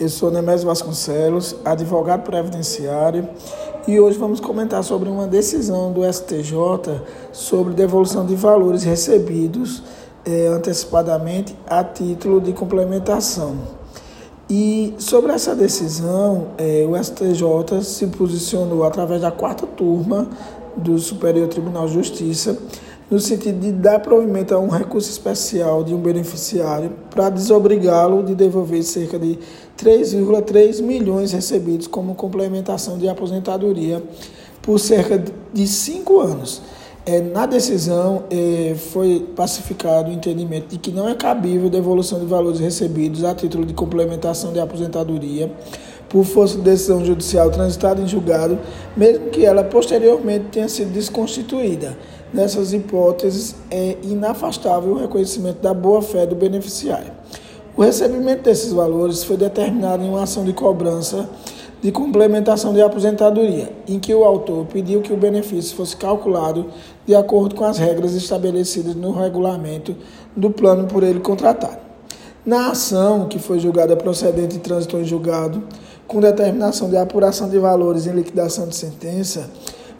Eu sou Nemésio Vasconcelos, advogado previdenciário, e hoje vamos comentar sobre uma decisão do STJ sobre devolução de valores recebidos eh, antecipadamente a título de complementação. E sobre essa decisão, eh, o STJ se posicionou através da quarta turma do Superior Tribunal de Justiça no sentido de dar provimento a um recurso especial de um beneficiário para desobrigá-lo de devolver cerca de 3,3 milhões recebidos como complementação de aposentadoria por cerca de cinco anos. É, na decisão é, foi pacificado o entendimento de que não é cabível devolução de valores recebidos a título de complementação de aposentadoria por força de decisão judicial transitada em julgado, mesmo que ela posteriormente tenha sido desconstituída Nessas hipóteses, é inafastável o reconhecimento da boa-fé do beneficiário. O recebimento desses valores foi determinado em uma ação de cobrança de complementação de aposentadoria, em que o autor pediu que o benefício fosse calculado de acordo com as regras estabelecidas no regulamento do plano por ele contratado. Na ação, que foi julgada procedente e trânsito em julgado, com determinação de apuração de valores em liquidação de sentença,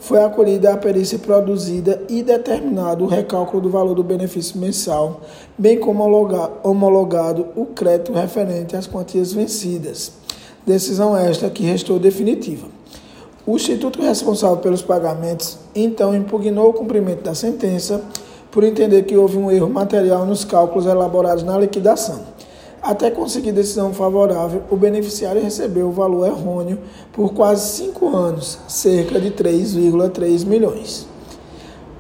foi acolhida a perícia produzida e determinado o recálculo do valor do benefício mensal, bem como homologado o crédito referente às quantias vencidas. Decisão esta que restou definitiva. O instituto responsável pelos pagamentos então impugnou o cumprimento da sentença por entender que houve um erro material nos cálculos elaborados na liquidação. Até conseguir decisão favorável, o beneficiário recebeu o valor errôneo por quase cinco anos, cerca de 3,3 milhões.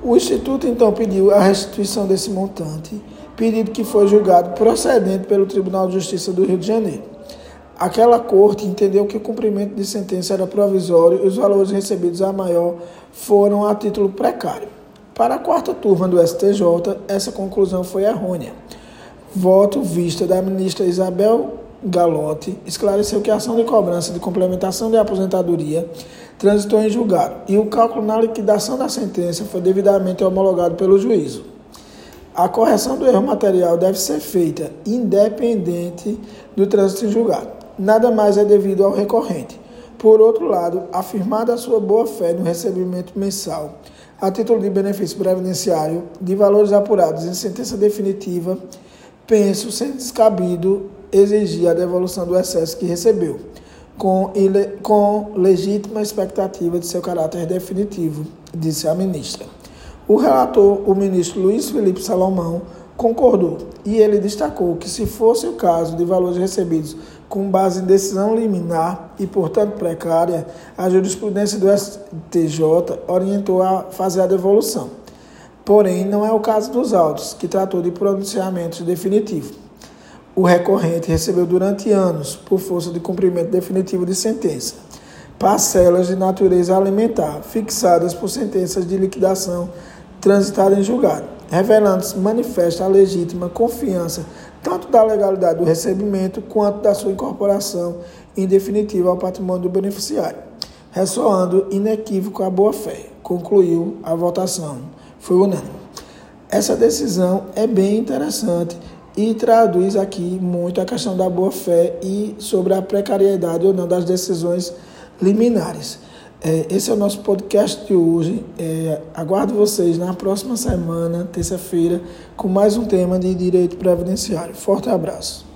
O Instituto então pediu a restituição desse montante, pedido que foi julgado procedente pelo Tribunal de Justiça do Rio de Janeiro. Aquela corte entendeu que o cumprimento de sentença era provisório e os valores recebidos a maior foram a título precário. Para a quarta turma do STJ, essa conclusão foi errônea. Voto vista da ministra Isabel Galotti esclareceu que a ação de cobrança de complementação de aposentadoria transitou em julgado e o cálculo na liquidação da sentença foi devidamente homologado pelo juízo. A correção do erro material deve ser feita independente do trânsito em julgado. Nada mais é devido ao recorrente. Por outro lado, afirmada a sua boa-fé no recebimento mensal, a título de benefício previdenciário, de valores apurados em sentença definitiva, penso ser descabido exigir a devolução do excesso que recebeu, com, ile, com legítima expectativa de seu caráter definitivo, disse a ministra. O relator, o ministro Luiz Felipe Salomão, concordou e ele destacou que, se fosse o caso de valores recebidos com base em decisão liminar e, portanto, precária, a jurisprudência do STJ orientou a fazer a devolução. Porém, não é o caso dos autos, que tratou de pronunciamentos definitivos. O recorrente recebeu durante anos, por força de cumprimento definitivo de sentença, parcelas de natureza alimentar fixadas por sentenças de liquidação transitada em julgado, revelando-se manifesta a legítima confiança tanto da legalidade do recebimento quanto da sua incorporação em definitiva ao patrimônio do beneficiário, ressoando inequívoco a boa-fé. Concluiu a votação foi unânime. Essa decisão é bem interessante e traduz aqui muito a questão da boa-fé e sobre a precariedade ou não das decisões liminares. É, esse é o nosso podcast de hoje. É, aguardo vocês na próxima semana, terça-feira, com mais um tema de direito previdenciário. Forte abraço.